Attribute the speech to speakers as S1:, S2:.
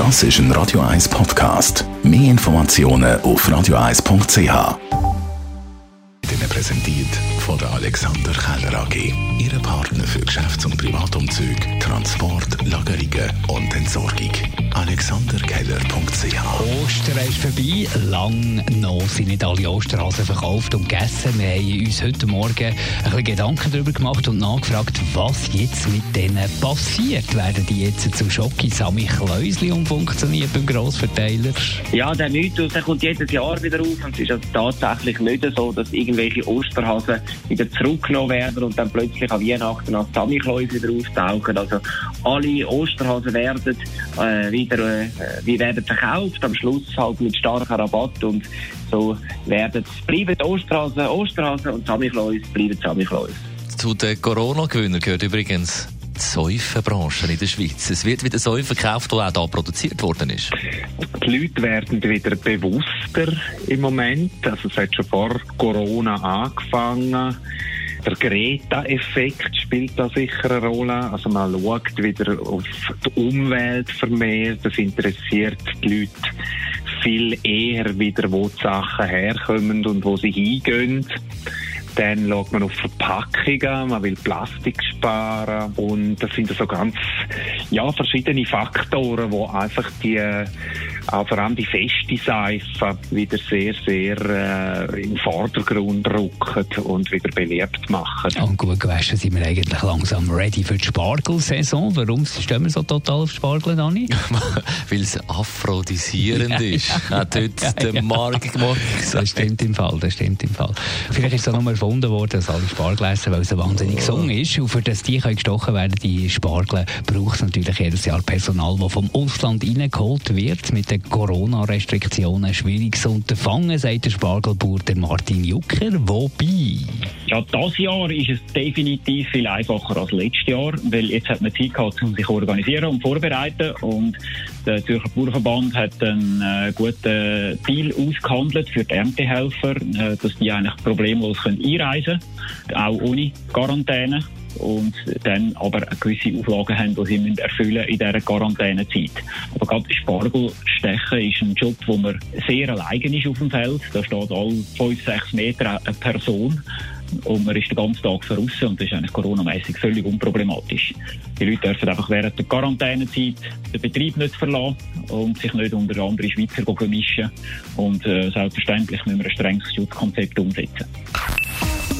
S1: Das ist ein Radio 1 Podcast. Mehr Informationen auf radio1.ch. Ihnen präsentiert von der Alexander Keller AG. Ihre Partner für Geschäfts- und Privatumzüge, Transport, Lagerungen und Entsorgung. AlexanderKeller.ch
S2: Ostern ist vorbei. Lang noch sind nicht alle Osterhasen verkauft und gegessen. Wir haben uns heute Morgen ein bisschen Gedanken darüber gemacht und nachgefragt, was jetzt mit denen passiert. Werden die jetzt zu Schocki Sammy Kläusli umfunktioniert beim Grossverteiler?
S3: Ja, der Mythos der kommt jedes Jahr wieder auf. Und es ist also tatsächlich nicht so, dass irgendwelche Osterhasen wieder zurückgenommen werden und dann plötzlich an Weihnachten als Samichlaus wieder auftauchen. Also alle Osterhasen werden äh, wieder äh, wie werden verkauft, am Schluss halt mit starkem Rabatt und so werden bleiben die Osterhasen Osterhasen und Samichlaus bleiben Samichlaus.
S4: Zu den Corona-Gewinnern gehört übrigens die Säufenbranche in der Schweiz. Es wird wieder Säufen verkauft, die auch hier produziert worden ist.
S5: Die Leute werden wieder bewusster im Moment. Also es hat schon vor Corona angefangen. Der Greta-Effekt spielt da sicher eine Rolle. Also man schaut wieder auf die Umwelt vermehrt. Das interessiert die Leute viel eher wieder, wo die Sachen herkommen und wo sie hingehen. Dann schaut man auf Verpackungen, man will Plastik sparen und das sind so ganz ja, verschiedene Faktoren, wo einfach die auch vor allem die feste Seife wieder sehr, sehr äh, in den Vordergrund rücken und wieder belebt machen.
S2: Und gut gewaschen sind wir eigentlich langsam ready für die Spargelsaison. Warum stehen wir so total auf Spargel, Dani?
S4: Weil es aphrodisierend ist, hat heute der Marc gemacht.
S2: Das stimmt im Fall, das stimmt im Fall. Vielleicht ist es auch nur erfunden worden, dass alle Spargel essen, weil es wahnsinnig gesungen ist. Und für das die können gestochen werden, die Spargel, braucht es natürlich jedes Jahr Personal, das vom Ausland reingeholt wird. Mit den Corona-Restriktionen schwieriges Unterfangen, sagt der Spargelbauer Martin Jucker. Wobei?
S6: Ja, das Jahr ist es definitiv viel einfacher als letztes Jahr, weil jetzt hat man Zeit gehabt, um sich zu organisieren und vorbereiten. Und der Zürcher Bauernverband hat einen äh, guten Deal ausgehandelt für die Erntehelfer, äh, dass die eigentlich problemlos können einreisen auch ohne Quarantäne und dann aber gewisse Auflagen haben, die sie erfüllen in dieser Quarantänezeit. Aber gerade Spargel stechen ist ein Job, wo man sehr allein ist auf dem Feld. Da steht alle fünf, sechs Meter eine Person und man ist den ganzen Tag draußen und das ist eigentlich coronamäßig völlig unproblematisch. Die Leute dürfen einfach während der Quarantänezeit den Betrieb nicht verlassen und sich nicht unter andere Schweizer mischen und äh, selbstverständlich müssen wir ein strenges Schutzkonzept umsetzen.